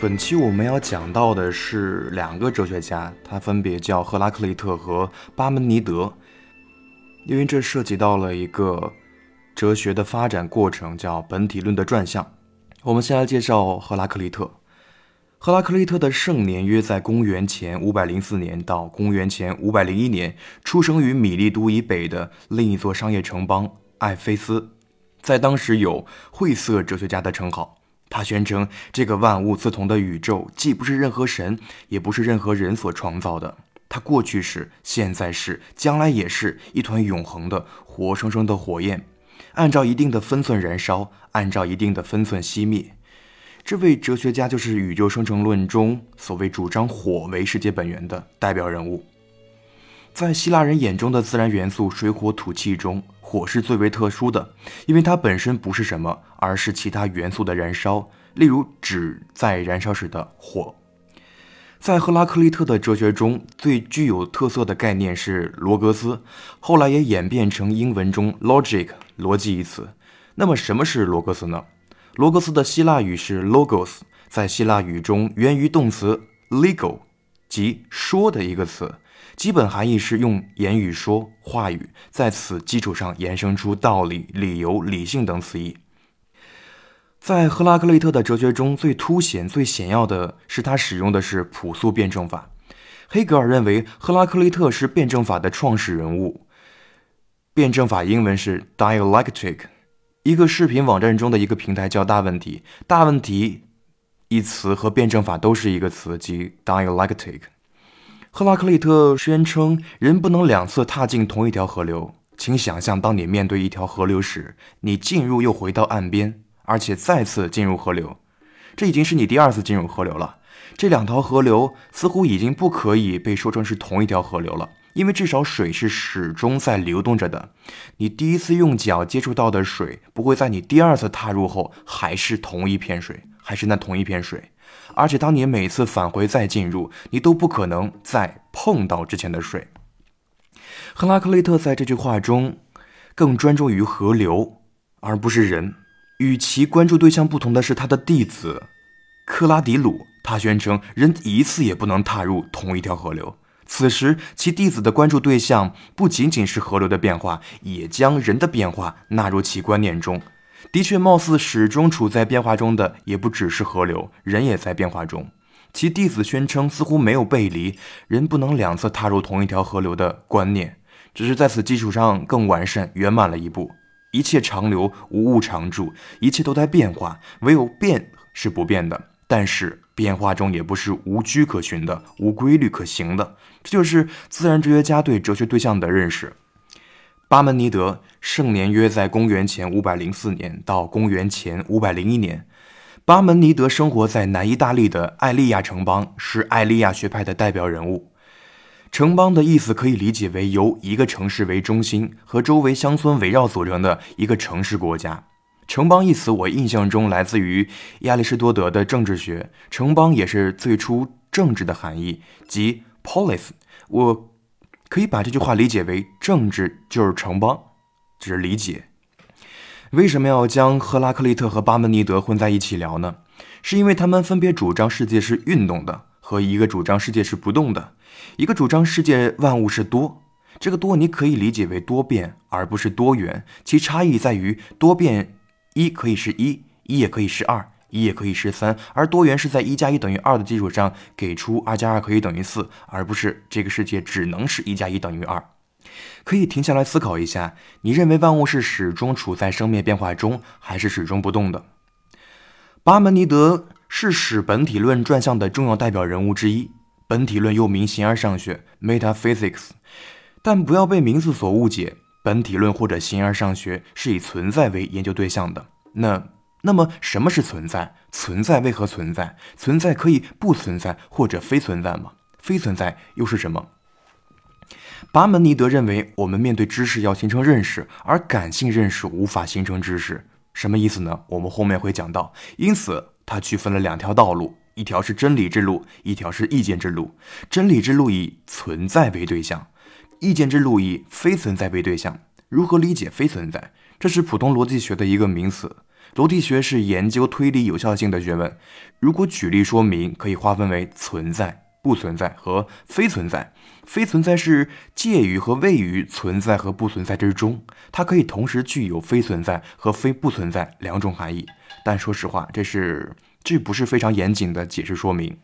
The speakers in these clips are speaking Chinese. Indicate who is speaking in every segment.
Speaker 1: 本期我们要讲到的是两个哲学家，他分别叫赫拉克利特和巴门尼德，因为这涉及到了一个哲学的发展过程，叫本体论的转向。我们先来介绍赫拉克利特。赫拉克利特的盛年约在公元前五百零四年到公元前五百零一年，出生于米利都以北的另一座商业城邦艾菲斯，在当时有晦涩哲学家的称号。他宣称，这个万物自同的宇宙既不是任何神，也不是任何人所创造的。它过去是，现在是，将来也是一团永恒的、活生生的火焰，按照一定的分寸燃烧，按照一定的分寸熄灭。这位哲学家就是宇宙生成论中所谓主张火为世界本源的代表人物。在希腊人眼中的自然元素水火土气中，火是最为特殊的，因为它本身不是什么，而是其他元素的燃烧。例如，纸在燃烧时的火。在赫拉克利特的哲学中最具有特色的概念是罗格斯，后来也演变成英文中 logic 逻辑一词。那么，什么是罗格斯呢？罗格斯的希腊语是 logos，在希腊语中源于动词 lego，即说的一个词。基本含义是用言语说话语，在此基础上衍生出道理、理由、理性等词义。在赫拉克利特的哲学中最凸显、最显要的是他使用的是朴素辩证法。黑格尔认为赫拉克利特是辩证法的创始人物。辩证法英文是 dialectic。一个视频网站中的一个平台叫大问题，大问题一词和辩证法都是一个词，即 dialectic。赫拉克利特宣称，人不能两次踏进同一条河流。请想象，当你面对一条河流时，你进入又回到岸边，而且再次进入河流，这已经是你第二次进入河流了。这两条河流似乎已经不可以被说成是同一条河流了，因为至少水是始终在流动着的。你第一次用脚接触到的水，不会在你第二次踏入后还是同一片水，还是那同一片水。而且，当你每次返回再进入，你都不可能再碰到之前的水。赫拉克利特在这句话中更专注于河流，而不是人。与其关注对象不同的是他的弟子克拉迪鲁，他宣称人一次也不能踏入同一条河流。此时，其弟子的关注对象不仅仅是河流的变化，也将人的变化纳入其观念中。的确，貌似始终处在变化中的也不只是河流，人也在变化中。其弟子宣称似乎没有背离人不能两次踏入同一条河流的观念，只是在此基础上更完善圆满了一步。一切长流，无物常驻，一切都在变化，唯有变是不变的。但是变化中也不是无拘可循的，无规律可行的。这就是自然哲学家对哲学对象的认识。巴门尼德盛年约在公元前五百零四年到公元前五百零一年。巴门尼德生活在南意大利的艾利亚城邦，是艾利亚学派的代表人物。城邦的意思可以理解为由一个城市为中心和周围乡村围绕组成的一个城市国家。城邦一词，我印象中来自于亚里士多德的政治学。城邦也是最初政治的含义，即 polis。我。可以把这句话理解为政治就是城邦，这是理解。为什么要将赫拉克利特和巴门尼德混在一起聊呢？是因为他们分别主张世界是运动的，和一个主张世界是不动的。一个主张世界万物是多，这个多你可以理解为多变，而不是多元。其差异在于多变一可以是一，一也可以是二。一也可以是三，而多元是在一加一等于二的基础上给出二加二可以等于四，而不是这个世界只能是一加一等于二。可以停下来思考一下，你认为万物是始终处在生灭变化中，还是始终不动的？巴门尼德是使本体论转向的重要代表人物之一。本体论又名形而上学 （metaphysics），但不要被名字所误解，本体论或者形而上学是以存在为研究对象的。那？那么，什么是存在？存在为何存在？存在可以不存在或者非存在吗？非存在又是什么？巴门尼德认为，我们面对知识要形成认识，而感性认识无法形成知识。什么意思呢？我们后面会讲到。因此，他区分了两条道路：一条是真理之路，一条是意见之路。真理之路以存在为对象，意见之路以非存在为对象。如何理解非存在？这是普通逻辑学的一个名词。逻辑学是研究推理有效性的学问。如果举例说明，可以划分为存在、不存在和非存在。非存在是介于和位于存在和不存在之中，它可以同时具有非存在和非不存在两种含义。但说实话，这是这不是非常严谨的解释说明。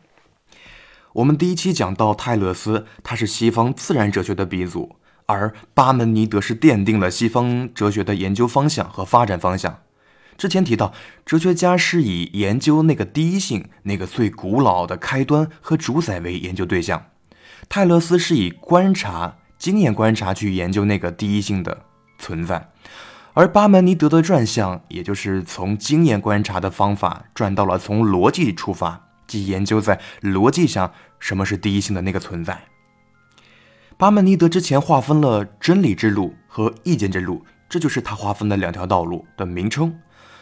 Speaker 1: 我们第一期讲到泰勒斯，他是西方自然哲学的鼻祖，而巴门尼德是奠定了西方哲学的研究方向和发展方向。之前提到，哲学家是以研究那个第一性、那个最古老的开端和主宰为研究对象。泰勒斯是以观察、经验观察去研究那个第一性的存在，而巴门尼德的转向，也就是从经验观察的方法转到了从逻辑出发，即研究在逻辑上什么是第一性的那个存在。巴门尼德之前划分了真理之路和意见之路，这就是他划分的两条道路的名称。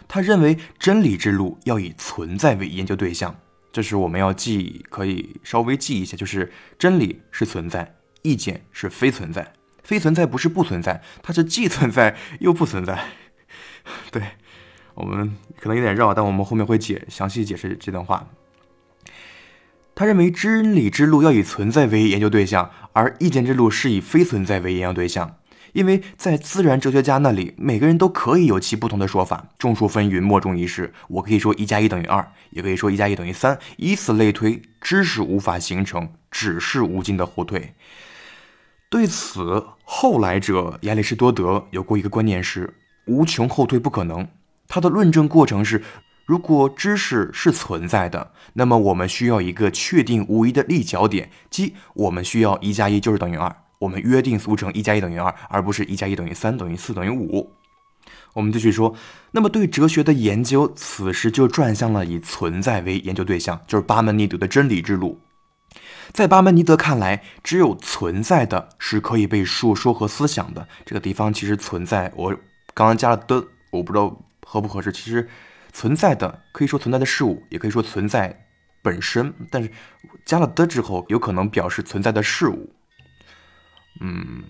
Speaker 1: 他认为真理之路要以存在为研究对象。这是我们要记，可以稍微记一下，就是真理是存在，意见是非存在。非存在不是不存在，它是既存在又不存在。对我们可能有点绕，但我们后面会解详细解释这段话。他认为真理之路要以存在为研究对象，而意见之路是以非存在为研究对象。因为在自然哲学家那里，每个人都可以有其不同的说法，众说纷纭，莫衷一是。我可以说一加一等于二，也可以说一加一等于三，以此类推，知识无法形成，只是无尽的后退。对此，后来者亚里士多德有过一个观念是：无穷后退不可能。他的论证过程是：如果知识是存在的，那么我们需要一个确定无疑的立脚点，即我们需要一加一就是等于二。我们约定俗成一加一等于二，而不是一加一等于三等于四等于五。我们继续说，那么对哲学的研究，此时就转向了以存在为研究对象，就是巴门尼德的真理之路。在巴门尼德看来，只有存在的是可以被述说和思想的。这个地方其实存在，我刚刚加了的，我不知道合不合适。其实存在的可以说存在的事物，也可以说存在本身，但是加了的之后，有可能表示存在的事物。嗯，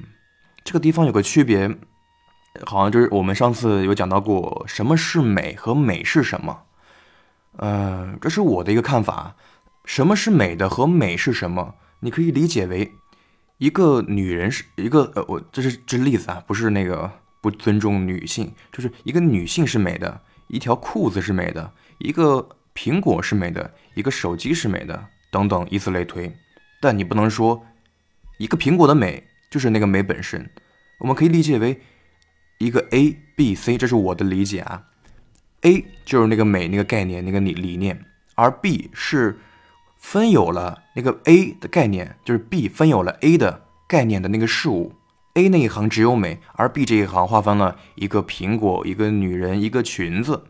Speaker 1: 这个地方有个区别，好像就是我们上次有讲到过，什么是美和美是什么？呃，这是我的一个看法。什么是美的和美是什么？你可以理解为一个女人是一个呃，我这是这例子啊，不是那个不尊重女性，就是一个女性是美的，一条裤子是美的，一个苹果是美的，一个手机是美的，等等，以此类推。但你不能说一个苹果的美。就是那个美本身，我们可以理解为一个 A、B、C，这是我的理解啊。A 就是那个美那个概念那个理理念，而 B 是分有了那个 A 的概念，就是 B 分有了 A 的概念的那个事物。A 那一行只有美，而 B 这一行划分了一个苹果、一个女人、一个裙子。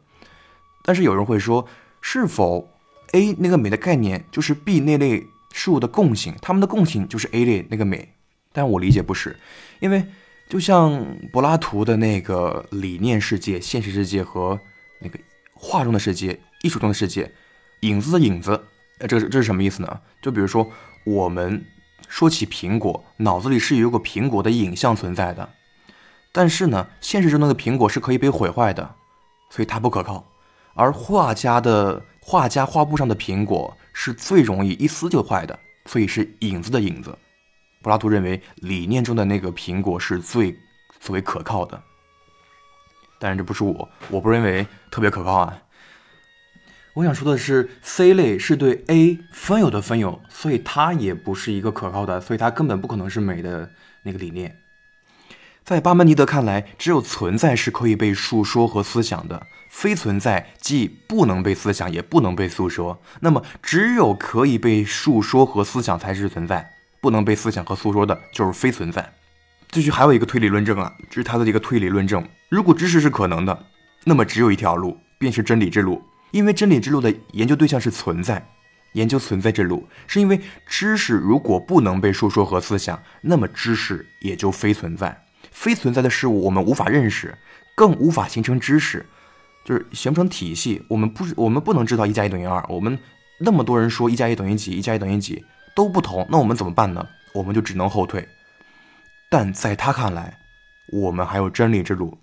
Speaker 1: 但是有人会说，是否 A 那个美的概念就是 B 那类事物的共性？它们的共性就是 A 类那个美？但我理解不是，因为就像柏拉图的那个理念世界、现实世界和那个画中的世界、艺术中的世界，影子的影子，呃，这这是什么意思呢？就比如说，我们说起苹果，脑子里是有个苹果的影像存在的，但是呢，现实中那个苹果是可以被毁坏的，所以它不可靠。而画家的画家画布上的苹果是最容易一撕就坏的，所以是影子的影子。柏拉图认为理念中的那个苹果是最最为可靠的，但是这不是我，我不认为特别可靠啊。我想说的是，C 类是对 A 分有的分有，所以它也不是一个可靠的，所以它根本不可能是美的那个理念。在巴门尼德看来，只有存在是可以被述说和思想的，非存在既不能被思想，也不能被诉说。那么，只有可以被述说和思想才是存在。不能被思想和诉说的，就是非存在。继续还有一个推理论证啊，这是他的一个推理论证。如果知识是可能的，那么只有一条路，便是真理之路。因为真理之路的研究对象是存在，研究存在之路，是因为知识如果不能被诉说和思想，那么知识也就非存在。非存在的事物我们无法认识，更无法形成知识，就是形成体系。我们不，我们不能知道一加一等于二。我们那么多人说一加一等于几，一加一等于几。都不同，那我们怎么办呢？我们就只能后退。但在他看来，我们还有真理之路。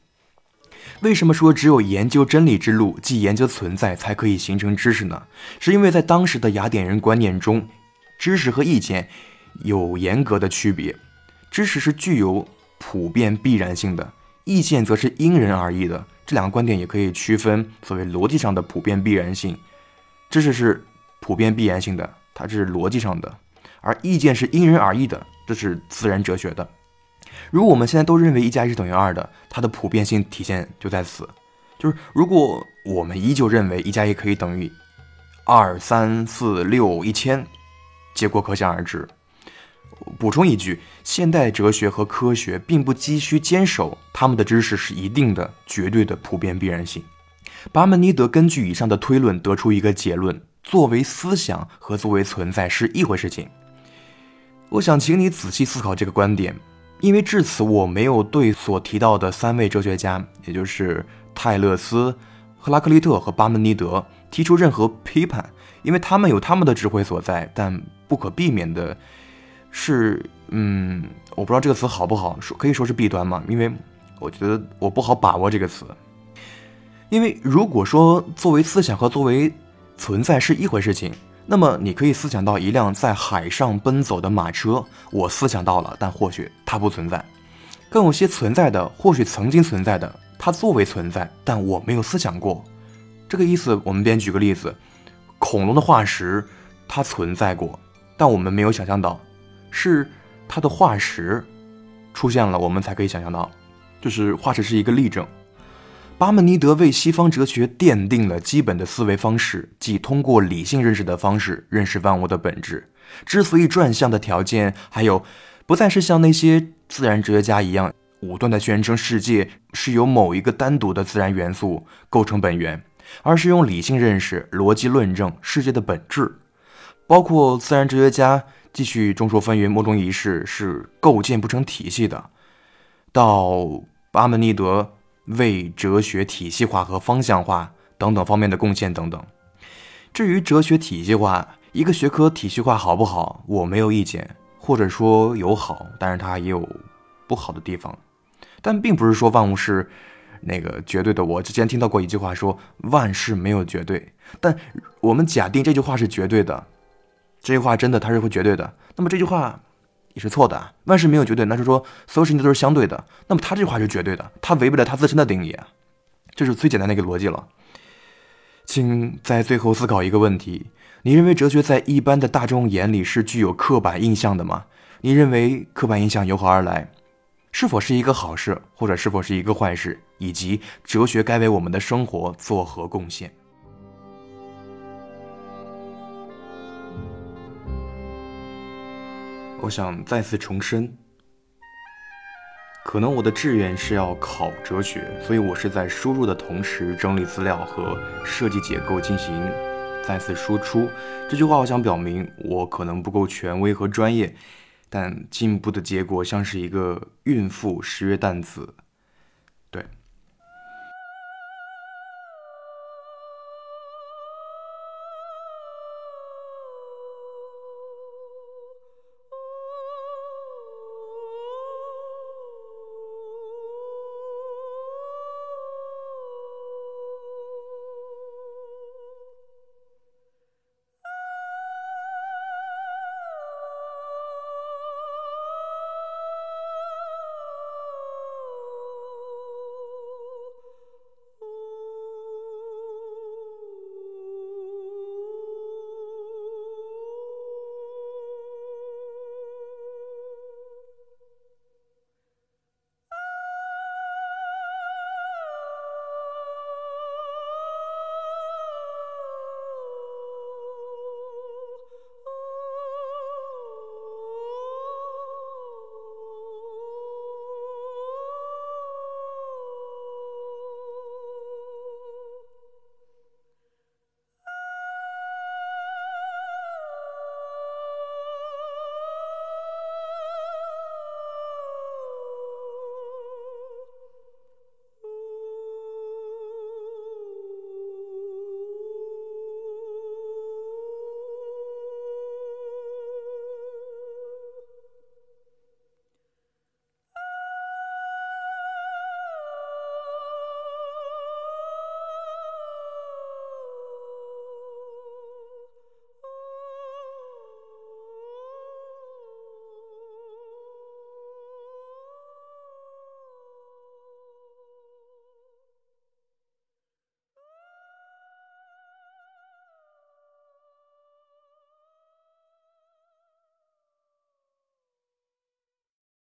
Speaker 1: 为什么说只有研究真理之路，即研究存在，才可以形成知识呢？是因为在当时的雅典人观念中，知识和意见有严格的区别。知识是具有普遍必然性的，意见则是因人而异的。这两个观点也可以区分所谓逻辑上的普遍必然性。知识是普遍必然性的，它是逻辑上的；而意见是因人而异的，这是自然哲学的。如果我们现在都认为一加一等于二的，它的普遍性体现就在此。就是如果我们依旧认为一加一可以等于二、三、四、六、一千，结果可想而知。补充一句，现代哲学和科学并不急需坚守他们的知识是一定的、绝对的普遍必然性。巴门尼德根据以上的推论得出一个结论：作为思想和作为存在是一回事情。我想请你仔细思考这个观点。因为至此，我没有对所提到的三位哲学家，也就是泰勒斯、赫拉克利特和巴门尼德，提出任何批判，因为他们有他们的智慧所在。但不可避免的是，嗯，我不知道这个词好不好说，可以说是弊端吗？因为我觉得我不好把握这个词。因为如果说作为思想和作为存在是一回事情。那么你可以思想到一辆在海上奔走的马车，我思想到了，但或许它不存在。更有些存在的，或许曾经存在的，它作为存在，但我没有思想过。这个意思，我们便举个例子：恐龙的化石，它存在过，但我们没有想象到，是它的化石出现了，我们才可以想象到，就是化石是一个例证。巴门尼德为西方哲学奠定了基本的思维方式，即通过理性认识的方式认识万物的本质。之所以转向的条件，还有不再是像那些自然哲学家一样武断地宣称世界是由某一个单独的自然元素构成本源，而是用理性认识、逻辑论证世界的本质。包括自然哲学家继续众说纷纭，莫衷一是，是构建不成体系的。到巴门尼德。为哲学体系化和方向化等等方面的贡献等等。至于哲学体系化，一个学科体系化好不好，我没有意见，或者说有好，但是它也有不好的地方。但并不是说万物是那个绝对的。我之前听到过一句话说，万事没有绝对。但我们假定这句话是绝对的，这句话真的它是会绝对的。那么这句话。也是错的，万事没有绝对，那是说所有事情都是相对的。那么他这句话是绝对的，他违背了他自身的定义，这是最简单的一个逻辑了。请在最后思考一个问题：你认为哲学在一般的大众眼里是具有刻板印象的吗？你认为刻板印象由何而来？是否是一个好事，或者是否是一个坏事？以及哲学该为我们的生活作何贡献？我想再次重申，可能我的志愿是要考哲学，所以我是在输入的同时整理资料和设计结构进行再次输出。这句话我想表明，我可能不够权威和专业，但进步的结果像是一个孕妇十月诞子。对。